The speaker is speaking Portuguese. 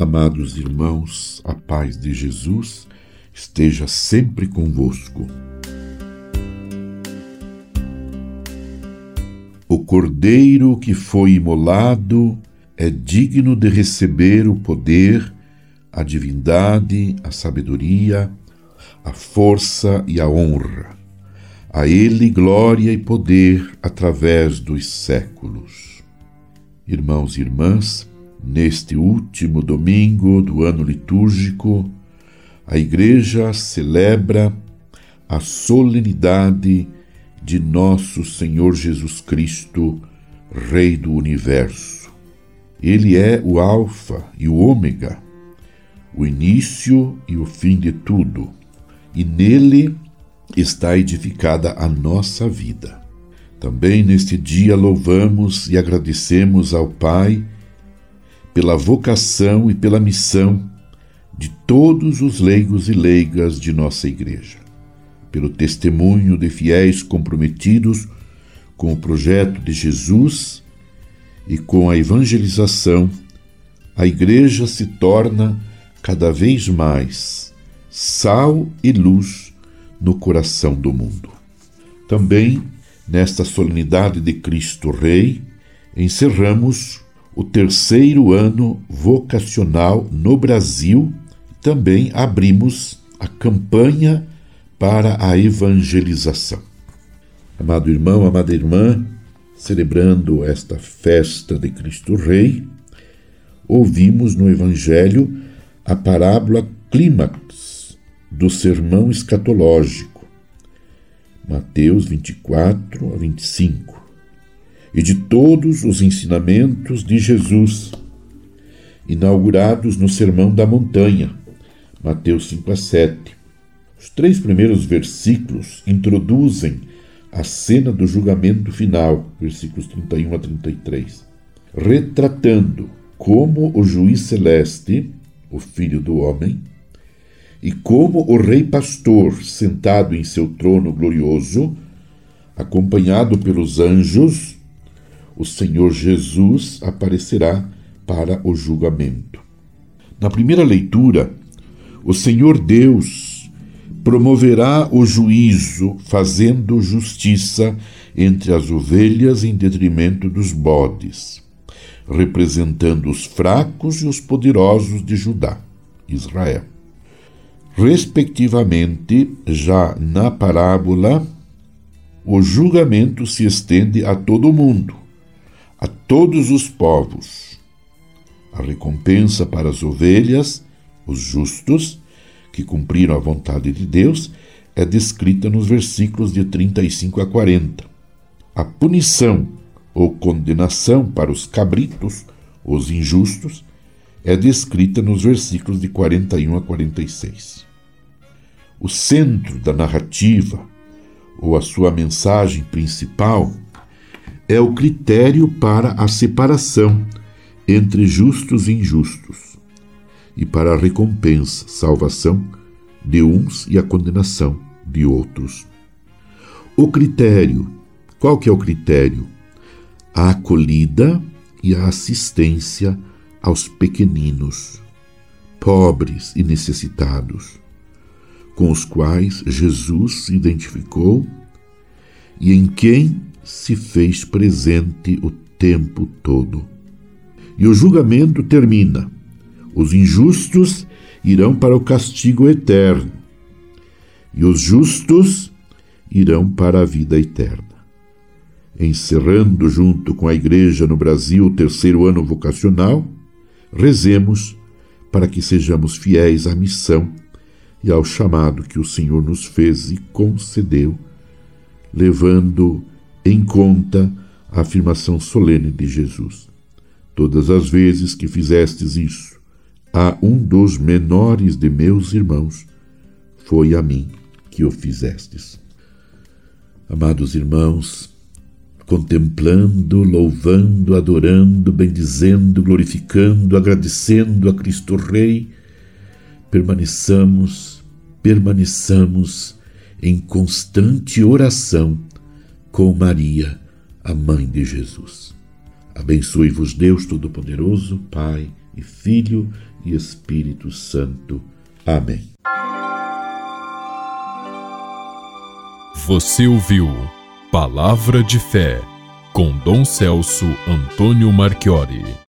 Amados irmãos, a paz de Jesus esteja sempre convosco. O Cordeiro que foi imolado é digno de receber o poder, a divindade, a sabedoria, a força e a honra. A Ele glória e poder através dos séculos. Irmãos e irmãs, neste último domingo do ano litúrgico, a Igreja celebra a solenidade de Nosso Senhor Jesus Cristo, Rei do Universo. Ele é o Alfa e o Ômega, o início e o fim de tudo, e nele está edificada a nossa vida. Também neste dia louvamos e agradecemos ao Pai pela vocação e pela missão de todos os leigos e leigas de nossa Igreja, pelo testemunho de fiéis comprometidos com o projeto de Jesus e com a evangelização, a Igreja se torna cada vez mais sal e luz no coração do mundo. Também, nesta solenidade de Cristo Rei, encerramos o terceiro ano vocacional no Brasil. Também abrimos a campanha para a evangelização. Amado irmão, amada irmã, celebrando esta festa de Cristo Rei, ouvimos no Evangelho a parábola clímax do sermão escatológico, Mateus 24 a 25, e de todos os ensinamentos de Jesus, inaugurados no Sermão da Montanha, Mateus 5 a 7. Os três primeiros versículos introduzem a cena do julgamento final, versículos 31 a 33, retratando como o juiz celeste, o Filho do Homem, e como o rei pastor, sentado em seu trono glorioso, acompanhado pelos anjos, o Senhor Jesus aparecerá para o julgamento. Na primeira leitura, o Senhor Deus promoverá o juízo, fazendo justiça entre as ovelhas em detrimento dos bodes, representando os fracos e os poderosos de Judá, Israel respectivamente, já na parábola, o julgamento se estende a todo o mundo, a todos os povos. A recompensa para as ovelhas, os justos, que cumpriram a vontade de Deus, é descrita nos versículos de 35 a 40. A punição ou condenação para os cabritos, os injustos, é descrita nos versículos de 41 a 46. O centro da narrativa, ou a sua mensagem principal, é o critério para a separação entre justos e injustos, e para a recompensa, salvação de uns e a condenação de outros. O critério, qual que é o critério? A acolhida e a assistência aos pequeninos, pobres e necessitados, com os quais Jesus se identificou e em quem se fez presente o tempo todo. E o julgamento termina. Os injustos irão para o castigo eterno, e os justos irão para a vida eterna encerrando junto com a Igreja no Brasil o terceiro ano vocacional, rezemos para que sejamos fiéis à missão e ao chamado que o Senhor nos fez e concedeu, levando em conta a afirmação solene de Jesus. Todas as vezes que fizestes isso a um dos menores de meus irmãos, foi a mim que o fizestes. Amados irmãos, contemplando, louvando, adorando, bendizendo, glorificando, agradecendo a Cristo Rei, permaneçamos, permaneçamos em constante oração com Maria, a mãe de Jesus. Abençoe-vos Deus Todo-Poderoso, Pai, e Filho e Espírito Santo. Amém. Você ouviu Palavra de Fé com Dom Celso Antônio Marchiori.